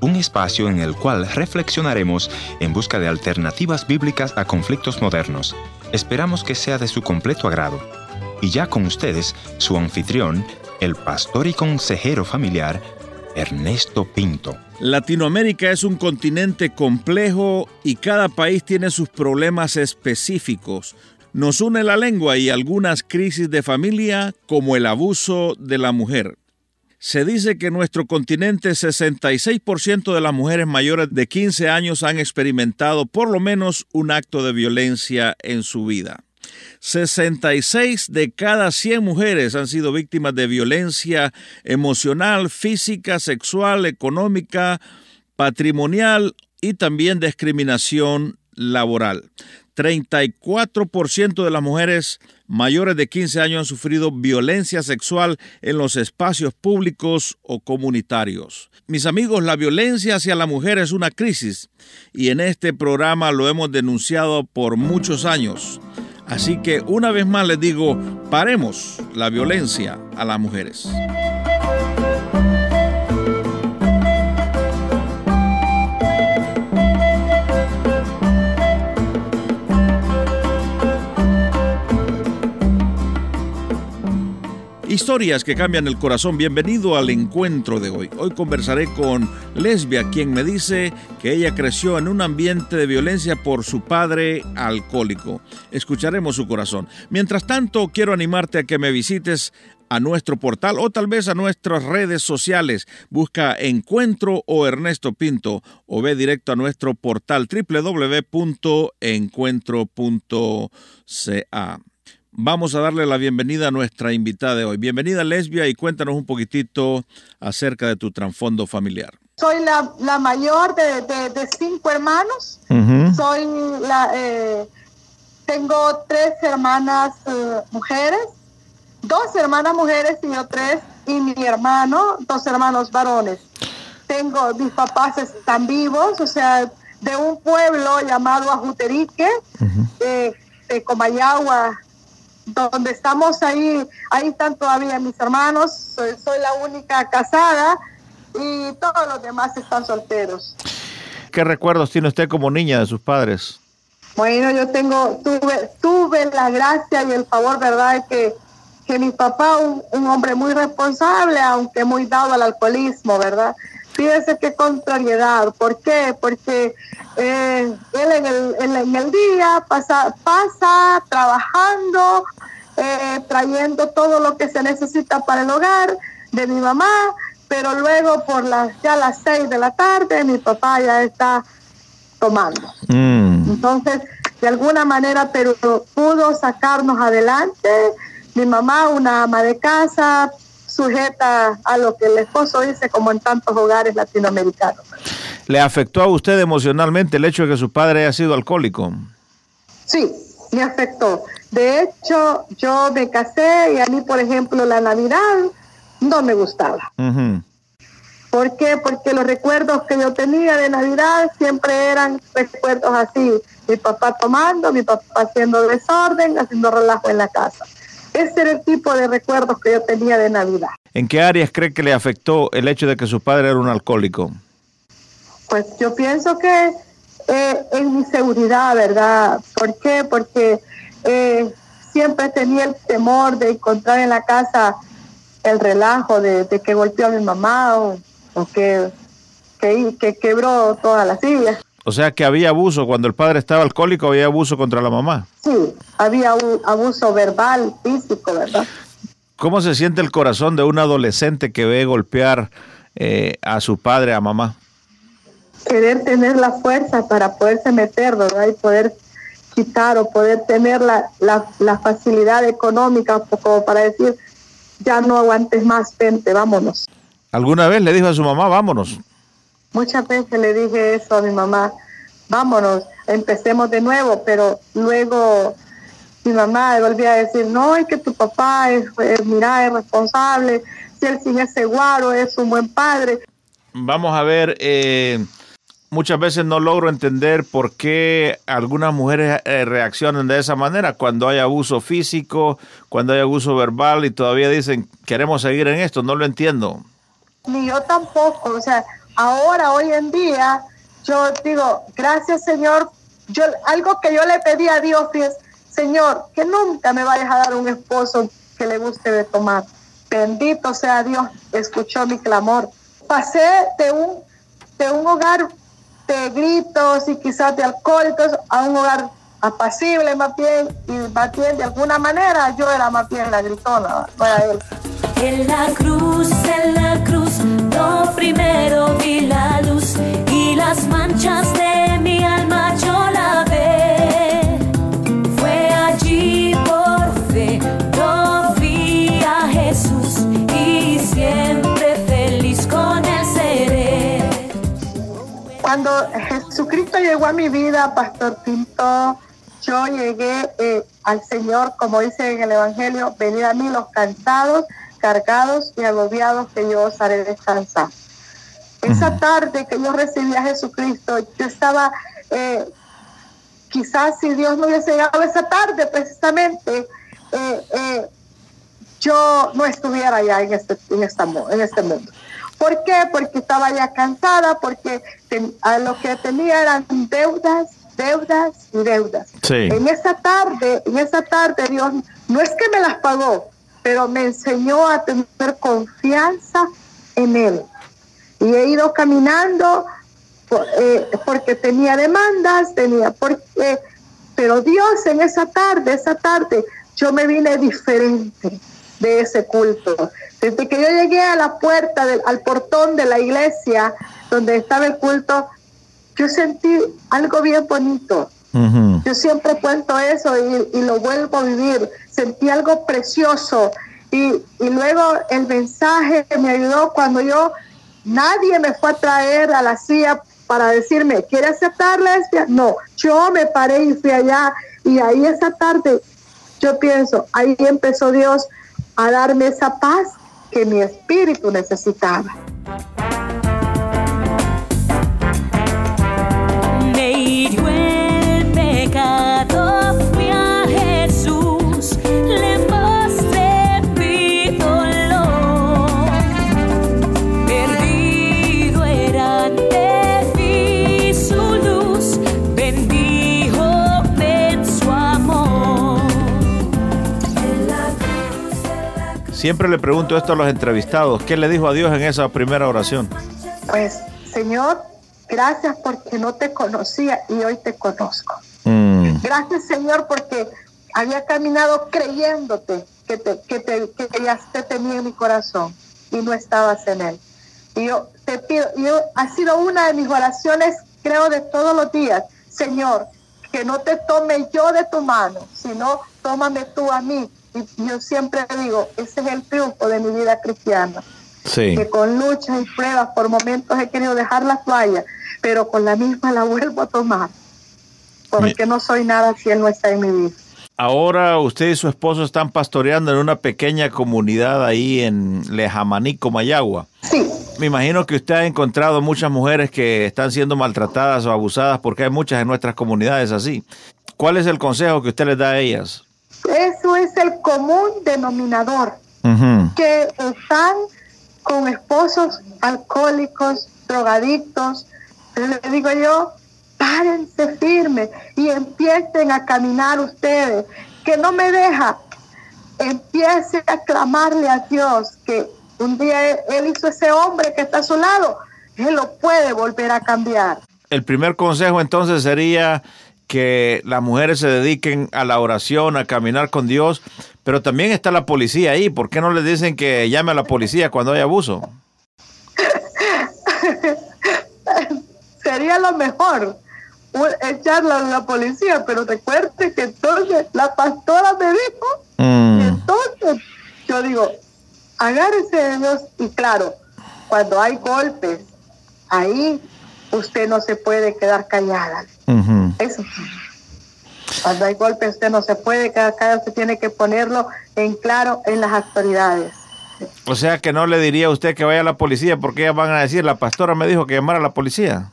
Un espacio en el cual reflexionaremos en busca de alternativas bíblicas a conflictos modernos. Esperamos que sea de su completo agrado. Y ya con ustedes, su anfitrión, el pastor y consejero familiar, Ernesto Pinto. Latinoamérica es un continente complejo y cada país tiene sus problemas específicos. Nos une la lengua y algunas crisis de familia como el abuso de la mujer. Se dice que en nuestro continente 66% de las mujeres mayores de 15 años han experimentado por lo menos un acto de violencia en su vida. 66 de cada 100 mujeres han sido víctimas de violencia emocional, física, sexual, económica, patrimonial y también discriminación laboral. 34% de las mujeres mayores de 15 años han sufrido violencia sexual en los espacios públicos o comunitarios. Mis amigos, la violencia hacia la mujer es una crisis y en este programa lo hemos denunciado por muchos años. Así que una vez más les digo, paremos la violencia a las mujeres. Historias que cambian el corazón. Bienvenido al encuentro de hoy. Hoy conversaré con Lesbia, quien me dice que ella creció en un ambiente de violencia por su padre alcohólico. Escucharemos su corazón. Mientras tanto, quiero animarte a que me visites a nuestro portal o tal vez a nuestras redes sociales. Busca Encuentro o Ernesto Pinto o ve directo a nuestro portal www.encuentro.ca. Vamos a darle la bienvenida a nuestra invitada de hoy. Bienvenida Lesbia y cuéntanos un poquitito acerca de tu trasfondo familiar. Soy la, mayor de, cinco hermanos. Soy la, eh, tengo tres hermanas eh, mujeres, dos hermanas mujeres y yo tres, y mi hermano, dos hermanos varones. Tengo, mis papás están vivos, o sea, de un pueblo llamado Ajuterique, eh, de Comayagua, donde estamos ahí, ahí están todavía mis hermanos, soy, la única casada y todos los demás están solteros. ¿Qué recuerdos tiene usted como niña de sus padres? Bueno, yo tengo, tuve, tuve la gracia y el favor, ¿verdad?, que, que mi papá, un, un hombre muy responsable, aunque muy dado al alcoholismo, ¿verdad? Fíjese qué contrariedad. ¿Por qué? Porque eh, él en el, en, el, día pasa, pasa trabajando, eh, trayendo todo lo que se necesita para el hogar de mi mamá, pero luego por las ya las seis de la tarde mi papá ya está tomando. Mm. Entonces, de alguna manera, pero pudo sacarnos adelante. Mi mamá, una ama de casa, sujeta a lo que el esposo dice, como en tantos hogares latinoamericanos. ¿Le afectó a usted emocionalmente el hecho de que su padre haya sido alcohólico? Sí, me afectó. De hecho, yo me casé y a mí, por ejemplo, la Navidad no me gustaba. ¿Por qué? Porque los recuerdos que yo tenía de Navidad siempre eran recuerdos así. Mi papá tomando, mi papá haciendo desorden, haciendo relajo en la casa. Ese era el tipo de recuerdos que yo tenía de Navidad. ¿En qué áreas cree que le afectó el hecho de que su padre era un alcohólico? Pues yo pienso que eh, en mi seguridad, ¿verdad? ¿Por qué? Porque eh, siempre tenía el temor de encontrar en la casa el relajo de, que golpeó a mi mamá o, que, que, quebró todas las sillas. O sea que había abuso, cuando el padre estaba alcohólico había abuso contra la mamá. Sí, había un abuso verbal, físico, ¿verdad? ¿Cómo se siente el corazón de un adolescente que ve golpear eh, a su padre, a mamá? Querer tener la fuerza para poderse meter, ¿verdad? Y poder quitar o poder tener la, la, facilidad económica como para decir, ya no aguantes más, vente, vámonos. ¿Alguna vez le dijo a su mamá, vámonos? Muchas veces le dije eso a mi mamá, vámonos, empecemos de nuevo, pero luego mi mamá volvía a decir, no, es que tu papá es, mira, es responsable, si él sin ese guaro es un buen padre. Vamos a ver, eh, muchas veces no logro entender por qué algunas mujeres eh, reaccionan de esa manera cuando hay abuso físico, cuando hay abuso verbal y todavía dicen, queremos seguir en esto, no lo entiendo. ni yo tampoco. O sea, ahora, hoy en día, yo digo, gracias Señor. Yo, algo que yo le pedí a Dios es, Señor, que nunca me vayas a dar un esposo que le guste de tomar. Bendito sea Dios, escuchó mi clamor. Pasé de un, de un hogar de gritos y quizás de alcohólicos a un hogar apacible más bien y más bien de alguna manera yo era más bien la gritona, era él. En la cruz, en la cruz, no primero vi la luz y las manchas de mi alma yo la ve. Fue allí por fe, no vi a Jesús y siempre feliz con él seré. Cuando Jesucristo llegó a mi vida, Pastor Pinto, yo llegué eh, al Señor, como dice en el Evangelio, venid a mí los cansados, cargados y agobiados, que yo os haré descansar. Esa tarde que yo recibí a Jesucristo, yo estaba, eh, quizás si Dios no hubiese llegado esa tarde, precisamente, eh, yo no estuviera ya en este, en, esta, en este mundo. ¿Por qué? Porque estaba ya cansada, porque a lo que tenía eran deudas, deudas y deudas. En esa tarde, en esa tarde Dios no es que me las pagó, pero me enseñó a tener confianza en Él. Y he ido caminando eh, porque tenía demandas, tenía porque, pero Dios en esa tarde, esa tarde, yo me vine diferente de ese culto. Desde que yo llegué a la puerta, del, al portón de la iglesia donde estaba el culto, yo sentí algo bien bonito. Yo siempre cuento eso y, lo vuelvo a vivir. Sentí algo precioso. Y, y, luego el mensaje me ayudó cuando yo, nadie me fue a traer a la silla para decirme, ¿quiere aceptar lesbia? No, yo me paré y fui allá. Y ahí esa tarde, yo pienso, ahí empezó Dios a darme esa paz que mi espíritu necesitaba. Siempre le pregunto esto a los entrevistados. ¿Qué le dijo a Dios en esa primera oración? Pues, Señor, gracias porque no te conocía y hoy te conozco. Mm. Gracias, Señor, porque había caminado creyéndote que, te, que, te, que ya te tenía en mi corazón y no estabas en él. Y yo te pido, yo, ha sido una de mis oraciones, creo, de todos los días. Señor, que no te tome yo de tu mano, sino tómame tú a mí yo siempre digo, ese es el triunfo de mi vida cristiana. Que con luchas y pruebas por momentos he querido dejar la toalla, pero con la misma la vuelvo a tomar. Porque no soy nada si Él no está en mi vida. Ahora usted y su esposo están pastoreando en una pequeña comunidad ahí en Lejamanico, Mayagua. Sí. Me imagino que usted ha encontrado muchas mujeres que están siendo maltratadas o abusadas porque hay muchas en nuestras comunidades así. ¿Cuál es el consejo que usted les da a ellas? Eso es el común denominador, que están con esposos alcohólicos, drogadictos. Le digo yo, párense firme y empiecen a caminar ustedes, que no me deja. Empiece a clamarle a Dios que un día él hizo ese hombre que está a su lado, Él lo puede volver a cambiar. El primer consejo entonces sería que las mujeres se dediquen a la oración, a caminar con Dios, pero también está la policía ahí. ¿Por qué no le dicen que llame a la policía cuando hay abuso? Sería lo mejor echarla a la policía, pero recuerde que entonces la pastora me dijo, mm. entonces yo digo, agárrese de Dios y claro, cuando hay golpes, ahí usted no se puede quedar callada. Eso. Cuando hay golpes usted no se puede quedar callada, usted tiene que ponerlo en claro en las autoridades. O sea que no le diría a usted que vaya a la policía porque ellas van a decir, la pastora me dijo que llamara a la policía.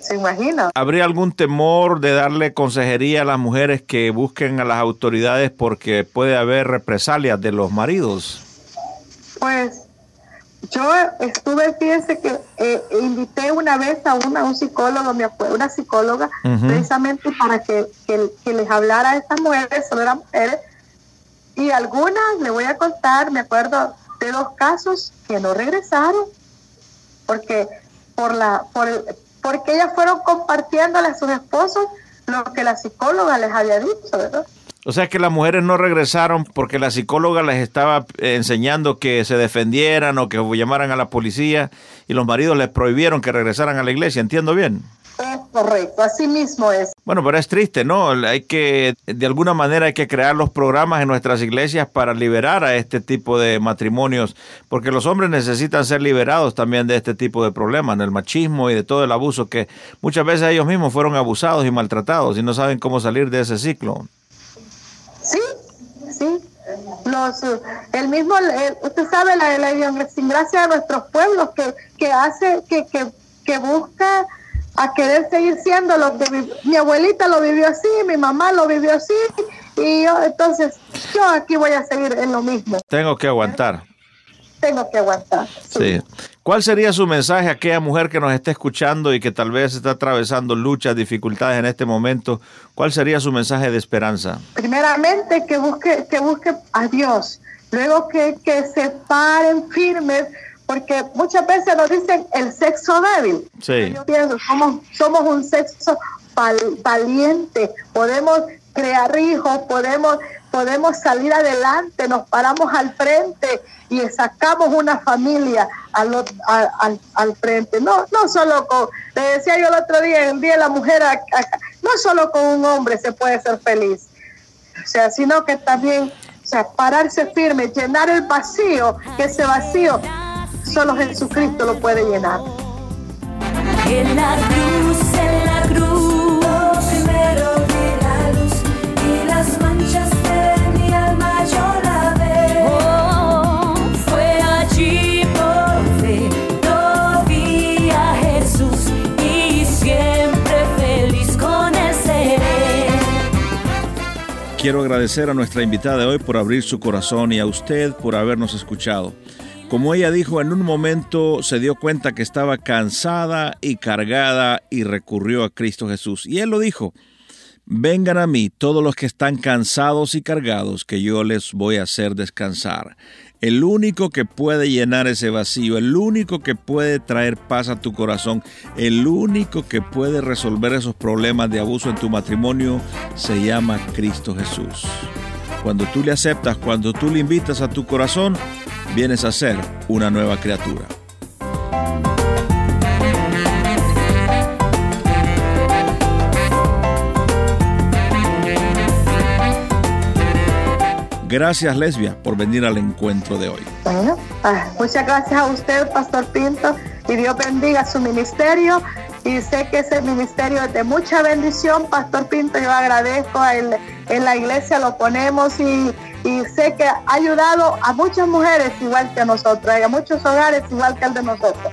¿Se imagina? ¿Habría algún temor de darle consejería a las mujeres que busquen a las autoridades porque puede haber represalias de los maridos? Pues yo estuve, fíjense que eh, invité una vez a una, un psicólogo, me acuerdo, una psicóloga, precisamente para que, que, les hablara a estas mujeres, solo eran mujeres, y algunas, le voy a contar, me acuerdo de dos casos que no regresaron, porque por la, por porque ellas fueron compartiéndole a sus esposos lo que la psicóloga les había dicho, ¿verdad? O sea que las mujeres no regresaron porque la psicóloga les estaba enseñando que se defendieran o que llamaran a la policía y los maridos les prohibieron que regresaran a la iglesia, ¿entiendo bien? Es correcto, así mismo es. Bueno, pero es triste, ¿no? Hay que, de alguna manera hay que crear los programas en nuestras iglesias para liberar a este tipo de matrimonios, porque los hombres necesitan ser liberados también de este tipo de problemas, del machismo y de todo el abuso que muchas veces ellos mismos fueron abusados y maltratados y no saben cómo salir de ese ciclo. Sí, sí. Los, el mismo, usted sabe, la, la gracia de nuestros pueblos que, que hace, que, que, que busca a querer seguir siendo lo que mi abuelita lo vivió así, mi mamá lo vivió así, y yo, entonces, yo aquí voy a seguir en lo mismo. Tengo que aguantar. Tengo que aguantar. Sí. ¿Cuál sería su mensaje a aquella mujer que nos esté escuchando y que tal vez está atravesando luchas, dificultades en este momento? ¿Cuál sería su mensaje de esperanza? Primeramente, que busque, que busque a Dios. Luego que, que se paren firmes porque muchas veces nos dicen el sexo débil. Yo pienso, somos, somos un sexo valiente, podemos crear hijos, podemos, podemos salir adelante, nos paramos al frente y sacamos una familia al, al, al, frente. No, no solo con, le decía yo el otro día, el Día de la Mujer, no solo con un hombre se puede ser feliz, o sea, sino que también, o sea, pararse firme, llenar el vacío, que ese vacío Solo Jesucristo lo puede llenar. En la cruz, en la cruz, Quiero agradecer a nuestra invitada de hoy por abrir su corazón y a usted por habernos escuchado. Como ella dijo, en un momento se dio cuenta que estaba cansada y cargada y recurrió a Cristo Jesús. Y él lo dijo, vengan a mí todos los que están cansados y cargados, que yo les voy a hacer descansar. El único que puede llenar ese vacío, el único que puede traer paz a tu corazón, el único que puede resolver esos problemas de abuso en tu matrimonio, se llama Cristo Jesús. Cuando tú le aceptas, cuando tú le invitas a tu corazón, vienes a ser una nueva criatura. Gracias, Lesbia, por venir al encuentro de hoy. Bueno, ah, muchas gracias a usted, Pastor Pinto, y Dios bendiga su ministerio. Y sé que ese ministerio es de mucha bendición, Pastor Pinto. Yo agradezco, en la iglesia lo ponemos y y sé que ha ayudado a muchas mujeres igual que a nosotros y a muchos hogares igual que el de nosotros.